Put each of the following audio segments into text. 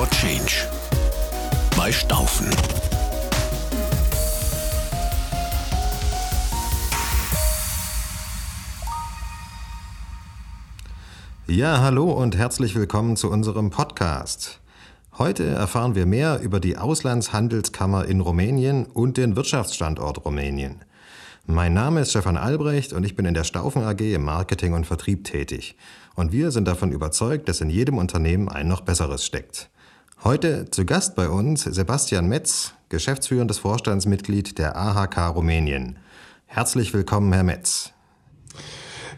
for Change bei Staufen. Ja, hallo und herzlich willkommen zu unserem Podcast. Heute erfahren wir mehr über die Auslandshandelskammer in Rumänien und den Wirtschaftsstandort Rumänien. Mein Name ist Stefan Albrecht und ich bin in der Staufen AG im Marketing und Vertrieb tätig. Und wir sind davon überzeugt, dass in jedem Unternehmen ein noch besseres steckt. Heute zu Gast bei uns Sebastian Metz, geschäftsführendes Vorstandsmitglied der AHK Rumänien. Herzlich willkommen, Herr Metz.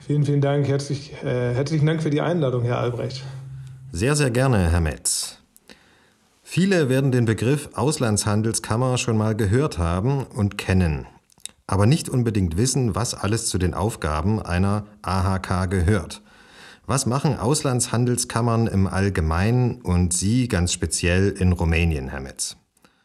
Vielen, vielen Dank. Herzlich, äh, herzlichen Dank für die Einladung, Herr Albrecht. Sehr, sehr gerne, Herr Metz. Viele werden den Begriff Auslandshandelskammer schon mal gehört haben und kennen, aber nicht unbedingt wissen, was alles zu den Aufgaben einer AHK gehört. Was machen Auslandshandelskammern im Allgemeinen und Sie ganz speziell in Rumänien, Herr Metz?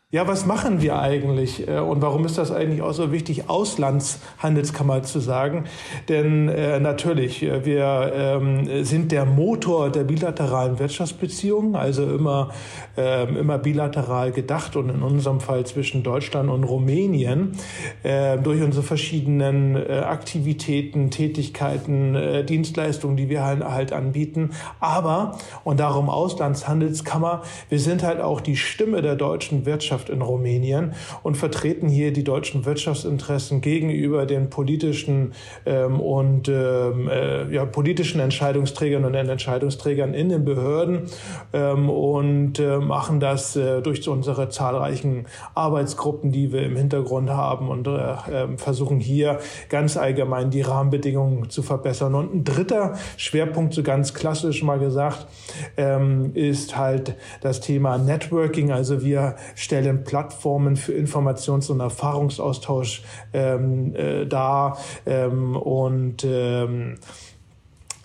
Ja, was machen wir eigentlich äh, und warum ist das eigentlich auch so wichtig, Auslandshandelskammer zu sagen? Denn äh, natürlich, äh, wir ähm, sind der Motor der bilateralen Wirtschaftsbeziehungen, also immer, ähm, immer bilateral gedacht und in unserem Fall zwischen Deutschland und Rumänien äh, durch unsere verschiedenen äh, Aktivitäten, Tätigkeiten, äh, Dienstleistungen, die wir halt, halt anbieten. Aber, und darum Auslandshandelskammer, wir sind halt auch die Stimme der deutschen Wirtschaft Wirtschaft in Rumänien und vertreten hier die deutschen Wirtschaftsinteressen gegenüber den politischen ähm, und ähm, äh, ja, politischen Entscheidungsträgern und Entscheidungsträgern in den Behörden ähm, und äh, machen das äh, durch unsere zahlreichen Arbeitsgruppen, die wir im Hintergrund haben und äh, ähm, versuchen hier ganz allgemein die Rahmenbedingungen zu verbessern. Und ein dritter Schwerpunkt, so ganz klassisch mal gesagt, ähm, ist halt das Thema Networking. Also wir stellen stellen Plattformen für Informations- und Erfahrungsaustausch ähm, äh, dar ähm, und ähm,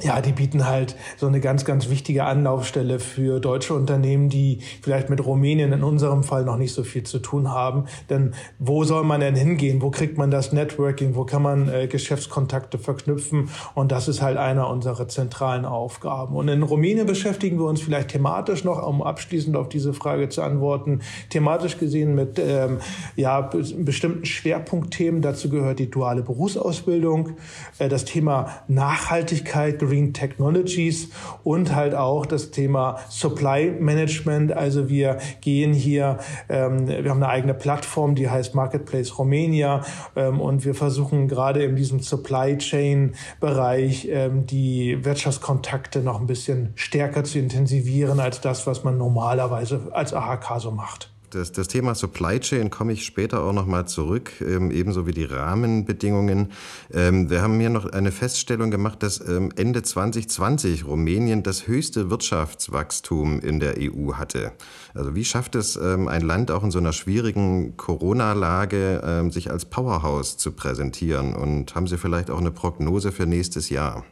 ja, die bieten halt so eine ganz, ganz wichtige Anlaufstelle für deutsche Unternehmen, die vielleicht mit Rumänien in unserem Fall noch nicht so viel zu tun haben. Denn wo soll man denn hingehen? Wo kriegt man das Networking? Wo kann man äh, Geschäftskontakte verknüpfen? Und das ist halt einer unserer zentralen Aufgaben. Und in Rumänien beschäftigen wir uns vielleicht thematisch noch, um abschließend auf diese Frage zu antworten, thematisch gesehen mit ähm, ja, bestimmten Schwerpunktthemen. Dazu gehört die duale Berufsausbildung, äh, das Thema Nachhaltigkeit, Green Technologies und halt auch das Thema Supply Management. Also wir gehen hier, ähm, wir haben eine eigene Plattform, die heißt Marketplace Romania ähm, und wir versuchen gerade in diesem Supply Chain Bereich ähm, die Wirtschaftskontakte noch ein bisschen stärker zu intensivieren als das, was man normalerweise als AHK so macht das, das Thema Supply Chain komme ich später auch nochmal zurück, ähm, ebenso wie die Rahmenbedingungen. Ähm, wir haben hier noch eine Feststellung gemacht, dass ähm, Ende 2020 Rumänien das höchste Wirtschaftswachstum in der EU hatte. Also wie schafft es ähm, ein Land auch in so einer schwierigen Corona-Lage, ähm, sich als Powerhouse zu präsentieren? Und haben Sie vielleicht auch eine Prognose für nächstes Jahr?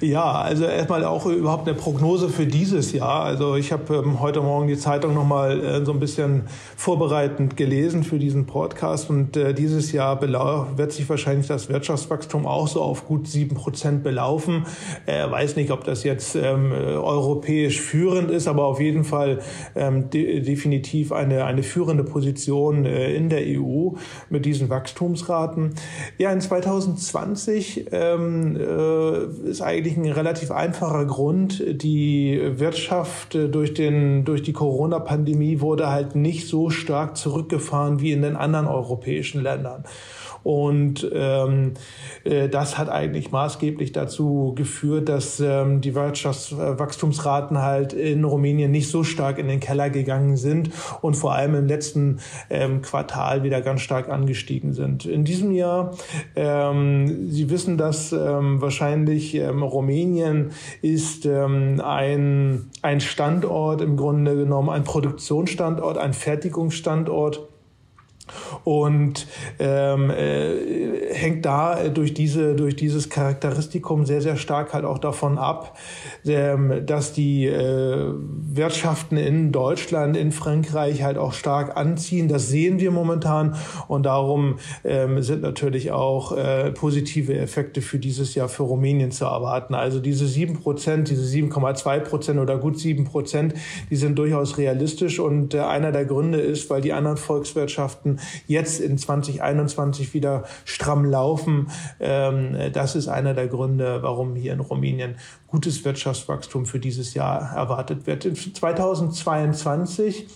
Ja, also erstmal auch überhaupt eine Prognose für dieses Jahr. Also ich habe ähm, heute Morgen die Zeitung nochmal äh, so ein bisschen vorbereitend gelesen für diesen Podcast und äh, dieses Jahr wird sich wahrscheinlich das Wirtschaftswachstum auch so auf gut sieben Prozent belaufen. Äh, weiß nicht, ob das jetzt ähm, europäisch führend ist, aber auf jeden Fall ähm, de definitiv eine, eine führende Position äh, in der EU mit diesen Wachstumsraten. Ja, in 2020 ähm, äh, ist eigentlich ein relativ einfacher Grund. Die Wirtschaft äh, durch, den, durch die Corona-Pandemie wurde halt nicht so stark zurückgefahren wie in den anderen europäischen Ländern. Und ähm, äh, das hat eigentlich maßgeblich dazu geführt, dass ähm, die Wirtschaftswachstumsraten halt in Rumänien nicht so stark in den Keller gegangen sind und vor allem im letzten ähm, Quartal wieder ganz stark angestiegen sind. In diesem Jahr, ähm, Sie wissen das ähm, wahrscheinlich, ähm, Rumänien ist ähm, ein, ein Standort im Grunde genommen, ein Produktionsstandort, ein Fertigungsstandort und ähm, äh, hängt da durch diese durch dieses Charakteristikum sehr sehr stark halt auch davon ab, ähm, dass die äh, Wirtschaften in Deutschland, in Frankreich halt auch stark anziehen. Das sehen wir momentan und darum ähm, sind natürlich auch äh, positive Effekte für dieses Jahr für Rumänien zu erwarten. Also diese sieben Prozent, diese 7,2 Prozent oder gut sieben Prozent, die sind durchaus realistisch und äh, einer der Gründe ist, weil die anderen Volkswirtschaften jetzt in 2021 wieder stramm laufen. Ähm, das ist einer der Gründe, warum hier in Rumänien gutes Wirtschaftswachstum für dieses Jahr erwartet wird. In 2022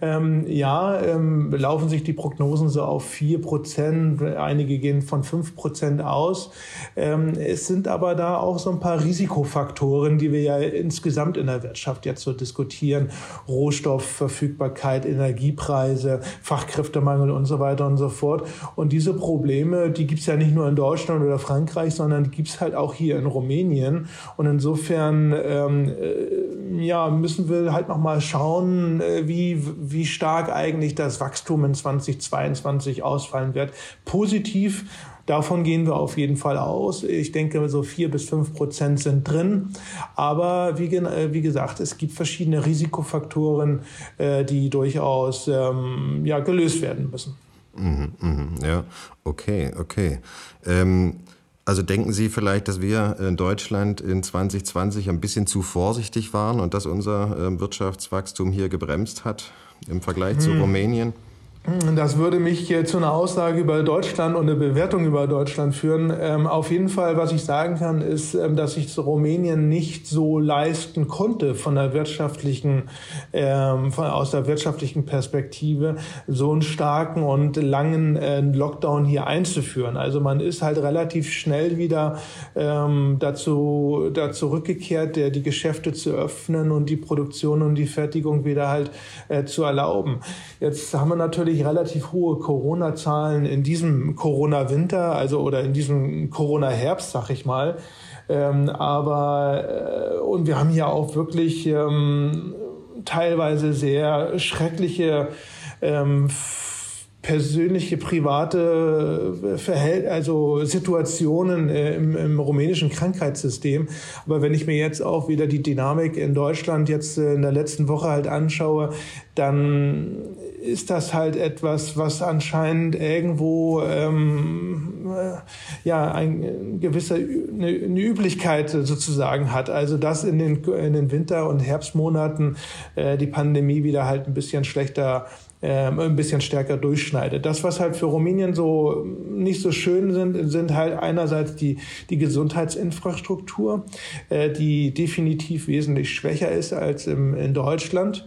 ähm, ja, ähm, laufen sich die Prognosen so auf vier Prozent. Einige gehen von fünf Prozent aus. Ähm, es sind aber da auch so ein paar Risikofaktoren, die wir ja insgesamt in der Wirtschaft jetzt so diskutieren. Rohstoffverfügbarkeit, Energiepreise, Fachkräftemangel und so weiter und so fort. Und diese Probleme, die gibt es ja nicht nur in Deutschland oder Frankreich, sondern die gibt es halt auch hier in Rumänien. Und insofern ähm, äh, ja, müssen wir halt noch mal schauen, äh, wie wie stark eigentlich das Wachstum in 2022 ausfallen wird. Positiv Davon gehen wir auf jeden Fall aus. Ich denke, so vier bis fünf Prozent sind drin. Aber wie, äh, wie, gesagt, es gibt verschiedene Risikofaktoren, äh, die durchaus ähm, ja, gelöst werden müssen. Mhm, mh, ja, okay, okay. Ähm also denken Sie vielleicht, dass wir in Deutschland in 2020 ein bisschen zu vorsichtig waren und dass unser ähm, Wirtschaftswachstum hier gebremst hat im Vergleich hm. zu Rumänien? Das würde mich zu einer Aussage über Deutschland und eine Bewertung über Deutschland führen. Ähm, auf jeden Fall, was ich sagen kann, ist, ähm, dass sich Rumänien nicht so leisten konnte von der wirtschaftlichen, ähm, von, aus der wirtschaftlichen Perspektive, so einen starken und langen äh, Lockdown hier einzuführen. Also man ist halt relativ schnell wieder ähm, dazu, dazu zurückgekehrt, der, die Geschäfte zu öffnen und die Produktion und die Fertigung wieder halt äh, zu erlauben. Jetzt haben wir natürlich natürlich relativ hohe Corona-Zahlen in diesem Corona-Winter, also oder in diesem Corona-Herbst, sag ich mal. Ähm, aber äh, und wir haben hier auch wirklich ähm, teilweise sehr schreckliche ähm, persönliche, private äh, Verhält also Situationen äh, im, im, rumänischen Krankheitssystem. Aber wenn ich mir jetzt auch wieder die Dynamik in Deutschland jetzt äh, in der letzten Woche halt anschaue, dann ist das halt etwas, was anscheinend irgendwo ähm, äh, ja ein gewisse eine, eine, Üblichkeit sozusagen hat. Also dass in den in den Winter- und Herbstmonaten äh, die Pandemie wieder halt ein bisschen schlechter ähm, ein bisschen stärker durchschneidet. Das, was halt für Rumänien so nicht so schön sind, sind halt einerseits die, die Gesundheitsinfrastruktur, äh, die definitiv wesentlich schwächer ist als im, in Deutschland.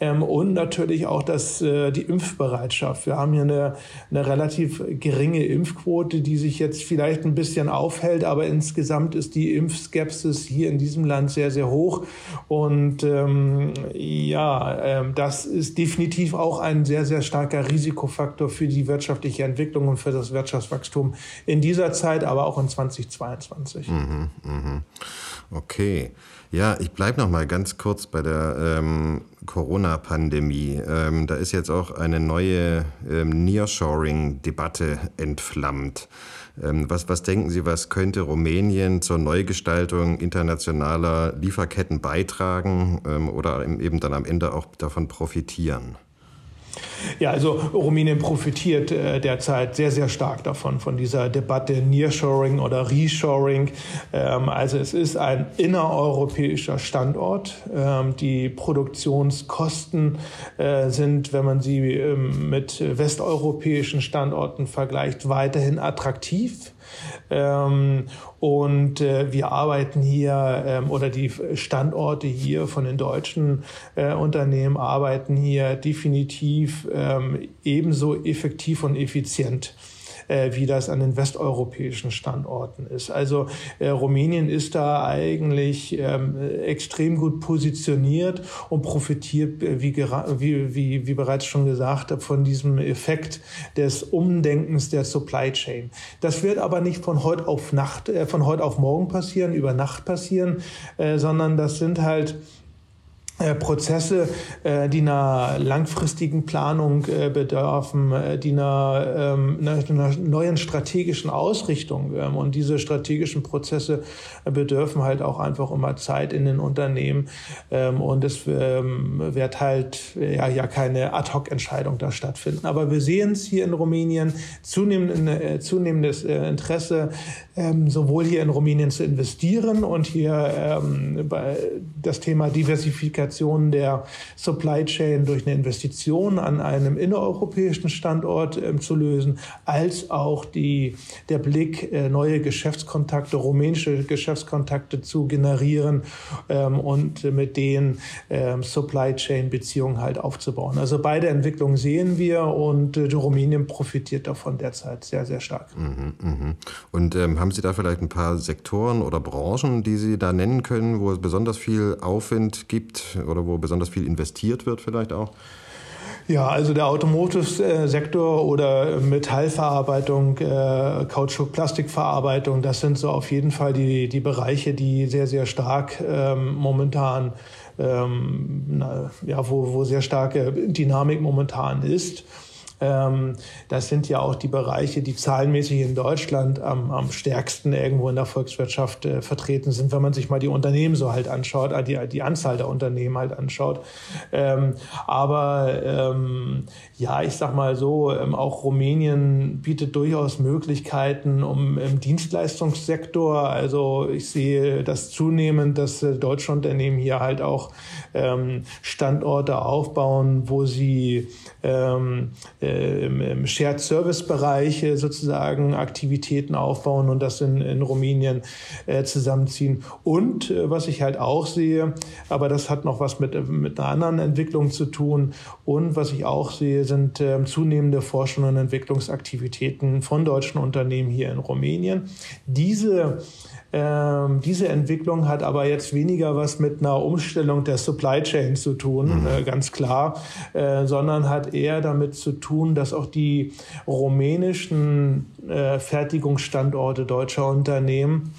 Ähm, und natürlich auch das, äh, die Impfbereitschaft. Wir haben hier eine, eine relativ geringe Impfquote, die sich jetzt vielleicht ein bisschen aufhält, aber insgesamt ist die Impfskepsis hier in diesem Land sehr, sehr hoch. Und ähm, ja, ähm, das ist definitiv auch ein sehr, sehr starker Risikofaktor für die wirtschaftliche Entwicklung und für das Wirtschaftswachstum in dieser Zeit, aber auch in 2022. Mhm, mh. Okay. Ja, ich bleibe noch mal ganz kurz bei der ähm, Corona-Pandemie. Ähm, da ist jetzt auch eine neue ähm, Nearshoring-Debatte entflammt. Ähm, was, was denken Sie, was könnte Rumänien zur Neugestaltung internationaler Lieferketten beitragen ähm, oder eben dann am Ende auch davon profitieren? Ja, also Rumänien profitiert äh, derzeit sehr, sehr stark davon, von dieser Debatte Nearshoring oder Reshoring. Ähm, also es ist ein innereuropäischer Standort. Ähm, die Produktionskosten äh, sind, wenn man sie ähm, mit westeuropäischen Standorten vergleicht, weiterhin attraktiv. Ähm, und äh, wir arbeiten hier ähm, oder die Standorte hier von den deutschen äh, Unternehmen arbeiten hier definitiv ähm, ebenso effektiv und effizient äh, wie das an den westeuropäischen Standorten ist. Also äh, Rumänien ist da eigentlich ähm, extrem gut positioniert und profitiert, äh, wie, wie, wie, wie bereits schon gesagt, von diesem Effekt des Umdenkens der Supply Chain. Das wird aber nicht von heute auf Nacht, äh, von heute auf morgen passieren, über Nacht passieren, äh, sondern das sind halt Prozesse, äh, die einer langfristigen Planung äh, bedürfen, die einer, ähm, einer neuen strategischen Ausrichtung. Ähm, und diese strategischen Prozesse bedürfen halt auch einfach immer Zeit in den Unternehmen. Ähm, und es wird halt ja, ja keine Ad-Hoc-Entscheidung da stattfinden. Aber wir sehen es hier in Rumänien zunehmend, zunehmendes Interesse, sowohl hier in Rumänien zu investieren und hier das Thema Diversifikation Diversifikation der Supply Chain durch eine Investition an einem innereuropäischen Standort äh, zu lösen, als auch die, der Blick, äh, neue Geschäftskontakte, rumänische Geschäftskontakte zu generieren ähm, und mit denen ähm, Supply Chain Beziehungen halt aufzubauen. Also beide Entwicklungen sehen wir und äh, Rumänien profitiert davon derzeit sehr, sehr stark. Mhm, mh. Und ähm, haben Sie da vielleicht ein paar Sektoren oder Branchen, die Sie da nennen können, wo es besonders viel Aufwind gibt oder wo besonders viel investiert wird vielleicht auch? Ja, also der Automotive-Sektor oder Metallverarbeitung, äh, Kautschuk-Plastikverarbeitung, das sind so auf jeden Fall die, die Bereiche, die sehr, sehr stark ähm, momentan, ähm, na, ja, wo, wo sehr starke Dynamik momentan ist. Ähm, das sind ja auch die Bereiche, die zahlenmäßig in Deutschland am, am stärksten irgendwo in der Volkswirtschaft äh, vertreten sind, wenn man sich mal die Unternehmen so halt anschaut, äh, die, die Anzahl der Unternehmen halt anschaut. Ähm, aber ähm, ja, ich sag mal so, ähm, auch Rumänien bietet durchaus Möglichkeiten um im Dienstleistungssektor. Also ich sehe das zunehmend, dass äh, deutsche Unternehmen hier halt auch ähm, Standorte aufbauen, wo sie ähm, äh, im, Shared Service Bereich äh, sozusagen Aktivitäten aufbauen und das in, in Rumänien äh, zusammenziehen. Und äh, was ich halt auch sehe, aber das hat noch was mit, mit einer anderen Entwicklung zu tun. Und was ich auch sehe, sind äh, zunehmende Forschung und Entwicklungsaktivitäten von deutschen Unternehmen hier in Rumänien. Diese ähm, diese Entwicklung hat aber jetzt weniger was mit einer Umstellung der Supply Chain zu tun, mhm. äh, ganz klar, äh, sondern hat eher damit zu tun, dass auch die rumänischen äh, Fertigungsstandorte deutscher Unternehmen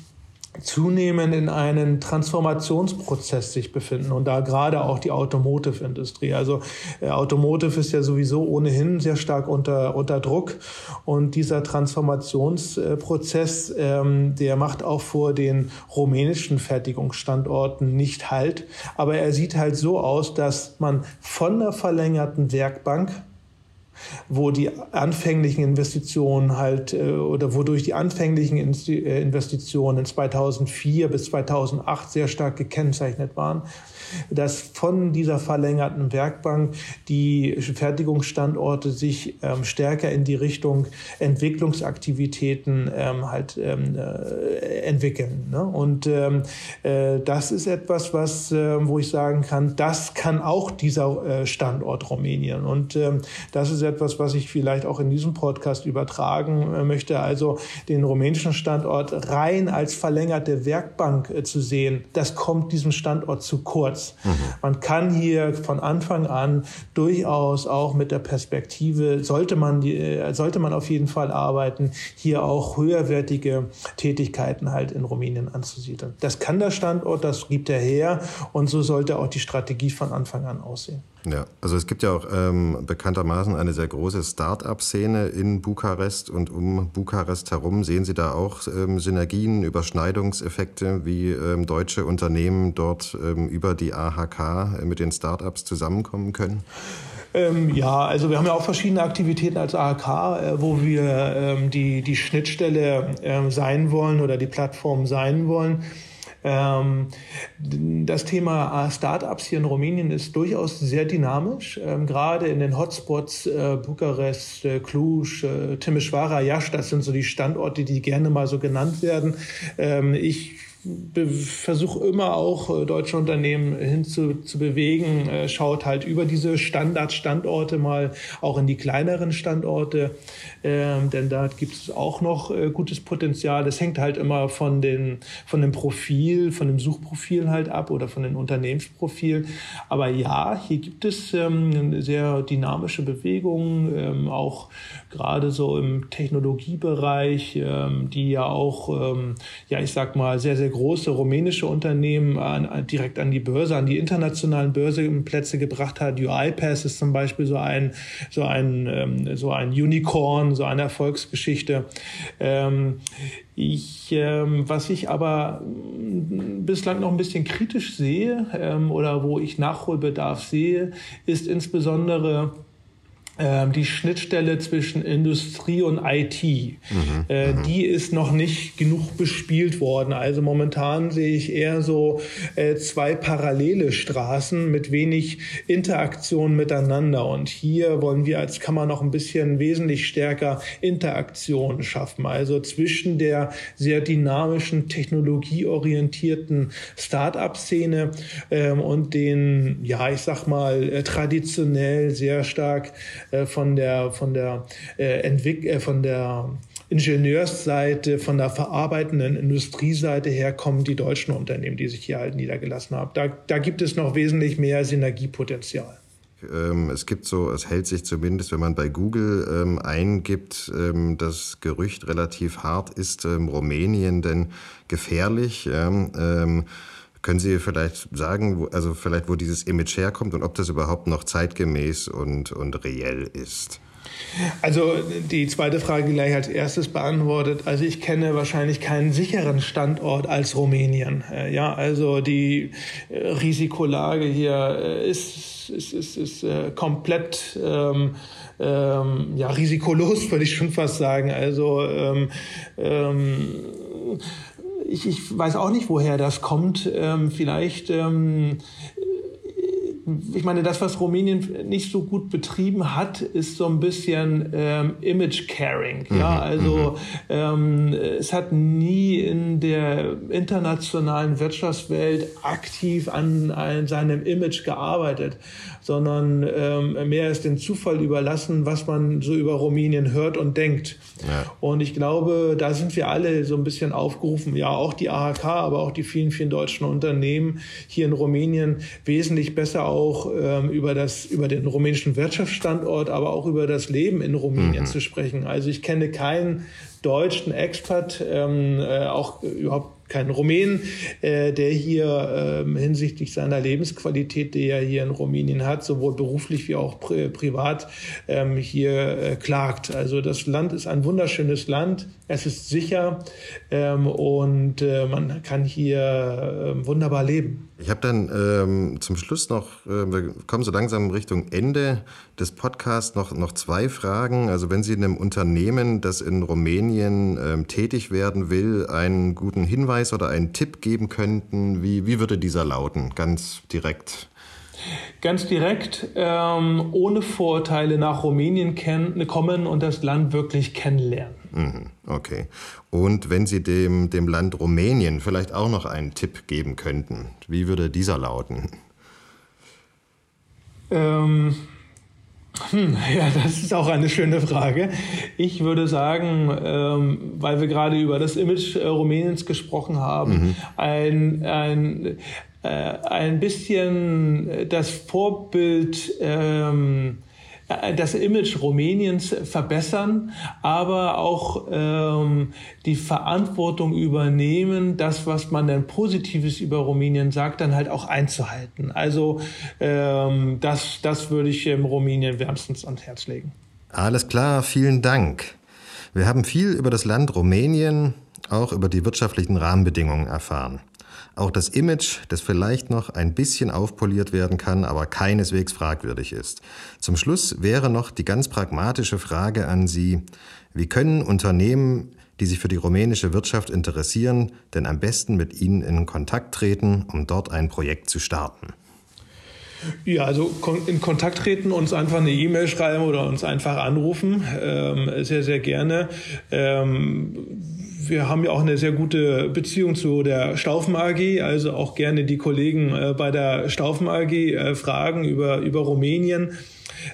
zunehmend in einem Transformationsprozess sich befinden und da gerade auch die Automotive-Industrie. Also äh, Automotive ist ja sowieso ohnehin sehr stark unter, unter Druck und dieser Transformationsprozess, ähm, der macht auch vor den rumänischen Fertigungsstandorten nicht halt, aber er sieht halt so aus, dass man von der verlängerten Werkbank wo die anfänglichen Investitionen halt äh, oder wodurch die anfänglichen äh, Investitionen 2004 bis 2008 sehr stark gekennzeichnet waren, dass von dieser verlängerten Werkbank die Fertigungsstandorte sich ähm, stärker in die Richtung Entwicklungsaktivitäten ähm, halt ähm, äh, entwickeln. Ne? Und ähm, äh, das ist etwas, was, äh, wo ich sagen kann, das kann auch dieser äh, Standort Rumänien. Und ähm, das ist etwas, was ich vielleicht auch in diesem Podcast übertragen äh, möchte. Also den rumänischen Standort rein als verlängerte Werkbank äh, zu sehen, das kommt diesem Standort zu kurz. Ansatz. Mhm. Man kann hier von Anfang an durchaus auch mit der Perspektive, sollte man, äh, sollte man auf jeden Fall arbeiten, hier auch höherwertige Tätigkeiten halt in Rumänien anzusiedeln. Das kann der Standort, das gibt er her und so sollte auch die Strategie von Anfang an aussehen. Ja, also es gibt ja auch ähm, bekanntermaßen eine sehr große Start-up-Szene in Bukarest und um Bukarest herum. Sehen Sie da auch ähm, Synergien, Überschneidungseffekte, wie ähm, deutsche Unternehmen dort ähm, über die AHK äh, mit den Start-ups zusammenkommen können? Ähm, ja, also wir haben ja auch verschiedene Aktivitäten als AHK, äh, wo wir ähm, die, die Schnittstelle äh, sein wollen oder die Plattform sein wollen. Ähm, das Thema Startups hier in Rumänien ist durchaus sehr dynamisch. Ähm, gerade in den Hotspots äh, Bukarest, äh, Cluj, äh, Timișoara, Iași, das sind so die Standorte, die gerne mal so genannt werden. Ähm, ich versuche immer auch äh, deutsche Unternehmen hinzu zu bewegen, äh, schaut halt über diese Standardstandorte mal auch in die kleineren Standorte, ähm, denn da gibt es auch noch äh, gutes Potenzial. Das hängt halt immer von, den, von dem Profil, von dem Suchprofil halt ab oder von dem Unternehmensprofil. Aber ja, hier gibt es ähm, sehr dynamische Bewegungen, ähm, auch gerade so im Technologiebereich, die ja auch, ja, ich sag mal, sehr, sehr große rumänische Unternehmen an, direkt an die Börse, an die internationalen Börsenplätze gebracht hat. UiPath ist zum Beispiel so ein, so ein, ähm, so ein Unicorn, so eine Erfolgsgeschichte. Ähm, ich, ähm, was ich aber bislang noch ein bisschen kritisch sehe oder wo ich Nachholbedarf sehe, ist insbesondere die Schnittstelle zwischen Industrie und IT, mhm, äh, mhm. die ist noch nicht genug bespielt worden. Also momentan sehe ich eher so äh, zwei parallele Straßen mit wenig Interaktion miteinander. Und hier wollen wir als Kammer noch ein bisschen wesentlich stärker Interaktion schaffen. Also zwischen der sehr dynamischen, technologieorientierten Start-up-Szene ähm, und den, ja, ich sag mal, äh, traditionell sehr stark äh, von der, von der, äh, Entwick äh, von der Ingenieursseite, von der verarbeitenden Industrieseite her kommen die deutschen Unternehmen, die sich hier halt niedergelassen haben. Da, da gibt es noch wesentlich mehr Synergiepotenzial. Ähm, es gibt so, es hält sich zumindest, wenn man bei Google ähm, eingibt, ähm, das Gerücht relativ hart, ist ähm, Rumänien denn gefährlich? Ähm, können Sie vielleicht sagen, wo, also vielleicht, wo dieses Image herkommt und ob das überhaupt noch zeitgemäß und, und reell ist? Also die zweite Frage gleich als erstes beantwortet. Also ich kenne wahrscheinlich keinen sicheren Standort als Rumänien. Äh, ja, also die äh, Risikolage hier äh, ist, ist, ist, ist komplett ähm, ähm, ja, risikolos, würde ich schon fast sagen. Also ähm, ähm, ich, ich weiß auch nicht, woher das kommt. Ähm, vielleicht ähm, ich meine, das, was Rumänien nicht so gut betrieben hat, ist so ein bisschen ähm, Image-Caring. Ja, mhm, also mhm. ähm, es hat nie in der internationalen Wirtschaftswelt aktiv an, an seinem Image gearbeitet, sondern ähm, mehr ist dem Zufall überlassen, was man so über Rumänien hört und denkt. Ja. Und ich glaube, da sind wir alle so ein bisschen aufgerufen, ja, auch die AHK, aber auch die vielen, vielen deutschen Unternehmen hier in Rumänien wesentlich besser auch ähm, über, das, über den rumänischen Wirtschaftsstandort, aber auch über das Leben in Rumänien mhm. zu sprechen. Also ich kenne keinen deutschen Expert, ähm, äh, auch überhaupt keinen Rumänen, äh, der hier ähm, hinsichtlich seiner Lebensqualität, die er hier in Rumänien hat, sowohl beruflich wie auch pri privat, ähm, hier äh, klagt. Also das Land ist ein wunderschönes Land, es ist sicher ähm, und äh, man kann hier äh, wunderbar leben. Ich habe dann ähm, zum Schluss noch, äh, wir kommen so langsam Richtung Ende des Podcasts, noch, noch zwei Fragen. Also wenn Sie einem Unternehmen, das in Rumänien ähm, tätig werden will, einen guten Hinweis oder einen Tipp geben könnten, wie, wie würde dieser lauten? Ganz direkt. Ganz direkt, ähm, ohne Vorteile nach Rumänien kommen und das Land wirklich kennenlernen. Mhm, okay. Und wenn Sie dem, dem Land Rumänien vielleicht auch noch einen Tipp geben könnten, wie würde dieser lauten? Ähm, hm, ja, das ist auch eine schöne Frage. Ich würde sagen, ähm, weil wir gerade über das Image äh, Rumäniens gesprochen haben, mhm. ein, ein, äh, ein bisschen das Vorbild ähm, äh, das Image Rumäniens verbessern, aber auch ähm, die Verantwortung übernehmen, das, was man dann Positives über Rumänien sagt, dann halt auch einzuhalten. Also ähm, das, das würde ich ähm, Rumänien wärmstens ans Herz legen. Alles klar, vielen Dank. Wir haben viel über das Land Rumänien, auch über die wirtschaftlichen Rahmenbedingungen erfahren. Auch das Image, das vielleicht noch ein bisschen aufpoliert werden kann, aber keineswegs fragwürdig ist. Zum Schluss wäre noch die ganz pragmatische Frage an Sie. Wie können Unternehmen, die sich für die rumänische Wirtschaft interessieren, denn am besten mit Ihnen in Kontakt treten, um dort ein Projekt zu starten? Ja, also in Kontakt treten, uns einfach eine E-Mail schreiben oder uns einfach anrufen, ähm, sehr, sehr gerne. Ähm, wir haben ja auch eine sehr gute Beziehung zu der Staufen AG, also auch gerne die Kollegen äh, bei der Staufen AG äh, fragen über, über Rumänien.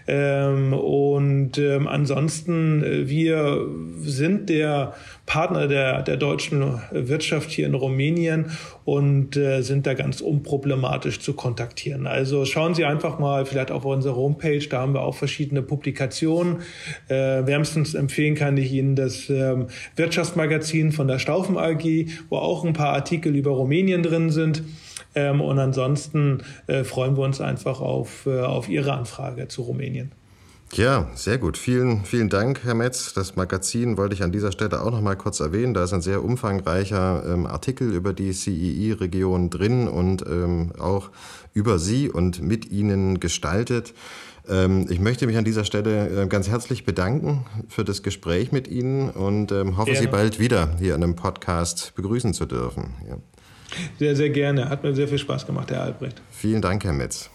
Ähm, und ähm, ansonsten, äh, wir sind der Partner der, der deutschen Wirtschaft hier in Rumänien und äh, sind da ganz unproblematisch zu kontaktieren. Also schauen Sie einfach mal vielleicht auf unsere Homepage, da haben wir auch verschiedene Publikationen. Äh, wärmstens empfehlen kann ich Ihnen das ähm, Wirtschaftsmagazin von der Staufen AG, wo auch ein paar Artikel über Rumänien drin sind. Ähm, und ansonsten äh, freuen wir uns einfach auf, äh, auf Ihre Anfrage zu Rumänien. Ja, sehr gut. Vielen, vielen Dank, Herr Metz. Das Magazin wollte ich an dieser Stelle auch noch mal kurz erwähnen. Da ist ein sehr umfangreicher ähm, Artikel über die CEI-Region drin und ähm, auch über Sie und mit Ihnen gestaltet. Ähm, ich möchte mich an dieser Stelle äh, ganz herzlich bedanken für das Gespräch mit Ihnen und ähm, hoffe, Gerne. Sie bald wieder hier in einem Podcast begrüßen zu dürfen. Ja. Sehr, sehr gerne. Hat mir sehr viel Spaß gemacht, Herr Albrecht. Vielen Dank, Herr Metz.